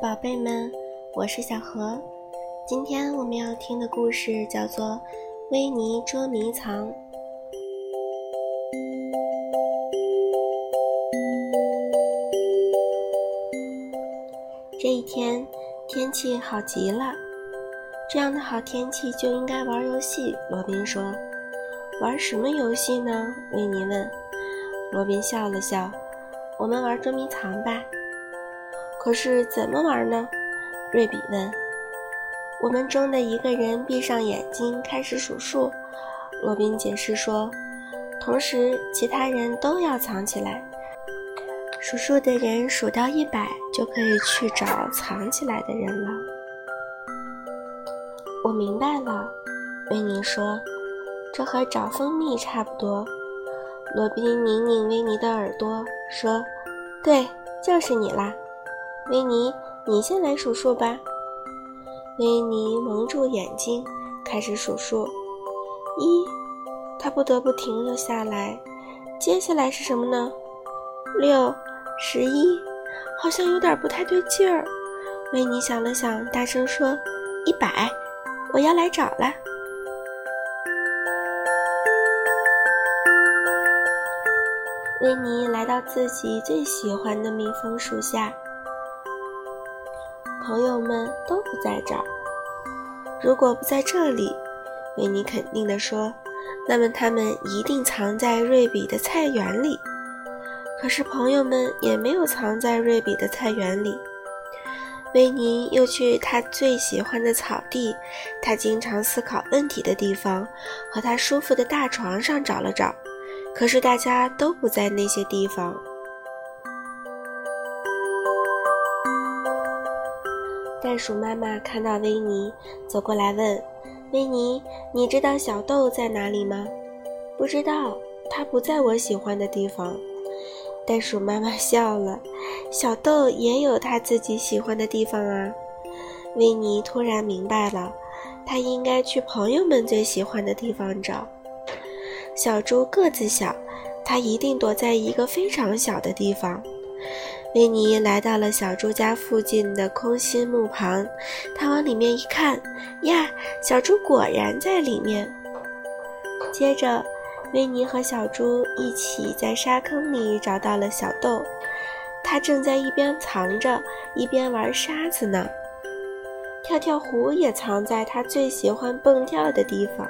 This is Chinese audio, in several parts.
宝贝们，我是小何。今天我们要听的故事叫做《维尼捉迷藏》。这一天天气好极了，这样的好天气就应该玩游戏。罗宾说：“玩什么游戏呢？”维尼问。罗宾笑了笑：“我们玩捉迷藏吧。”可是怎么玩呢？瑞比问。我们中的一个人闭上眼睛开始数数，罗宾解释说。同时，其他人都要藏起来。数数的人数到一百就可以去找藏起来的人了。我明白了，维尼说。这和找蜂蜜差不多。罗宾拧拧维尼的耳朵说：“对，就是你啦。”维尼，你先来数数吧。维尼蒙住眼睛，开始数数。一，他不得不停了下来。接下来是什么呢？六，十一，好像有点不太对劲儿。维尼想了想，大声说：“一百，我要来找了。”维尼来到自己最喜欢的蜜蜂树下。朋友们都不在这儿。如果不在这里，维尼肯定地说，那么他们一定藏在瑞比的菜园里。可是朋友们也没有藏在瑞比的菜园里。维尼又去他最喜欢的草地，他经常思考问题的地方，和他舒服的大床上找了找。可是大家都不在那些地方。袋鼠妈妈看到维尼走过来，问：“维尼，你知道小豆在哪里吗？”“不知道，它不在我喜欢的地方。”袋鼠妈妈 笑了。“小豆也有他自己喜欢的地方啊。”维尼突然明白了，他应该去朋友们最喜欢的地方找。小猪个子小，它一定躲在一个非常小的地方。维尼来到了小猪家附近的空心木旁，他往里面一看，呀，小猪果然在里面。接着，维尼和小猪一起在沙坑里找到了小豆，他正在一边藏着，一边玩沙子呢。跳跳虎也藏在他最喜欢蹦跳的地方。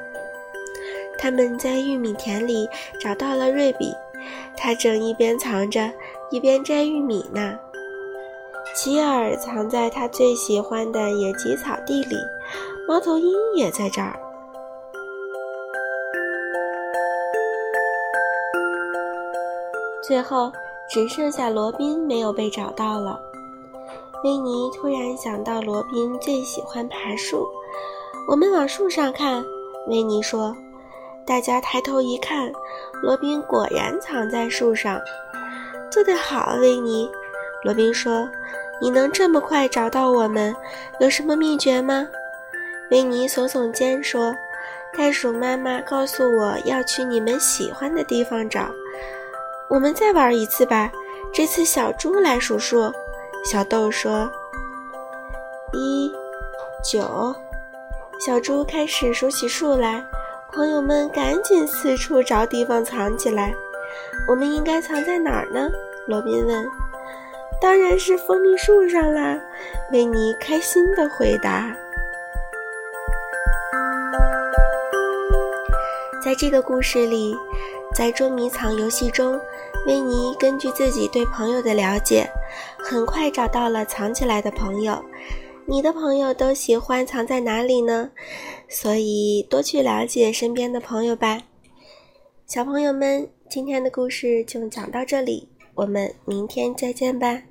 他们在玉米田里找到了瑞比，他正一边藏着。一边摘玉米呢，奇尔藏在他最喜欢的野鸡草地里，猫头鹰也在这儿。最后只剩下罗宾没有被找到了。维尼突然想到，罗宾最喜欢爬树。我们往树上看，维尼说。大家抬头一看，罗宾果然藏在树上。做得好，维尼。罗宾说：“你能这么快找到我们，有什么秘诀吗？”维尼耸耸肩说：“袋鼠妈妈告诉我要去你们喜欢的地方找。我们再玩一次吧，这次小猪来数数。”小豆说：“一，九。”小猪开始数起数来。朋友们赶紧四处找地方藏起来。我们应该藏在哪儿呢？罗宾问。当然是蜂蜜树上啦！维尼开心地回答。在这个故事里，在捉迷藏游戏中，维尼根据自己对朋友的了解，很快找到了藏起来的朋友。你的朋友都喜欢藏在哪里呢？所以多去了解身边的朋友吧。小朋友们，今天的故事就讲到这里，我们明天再见吧。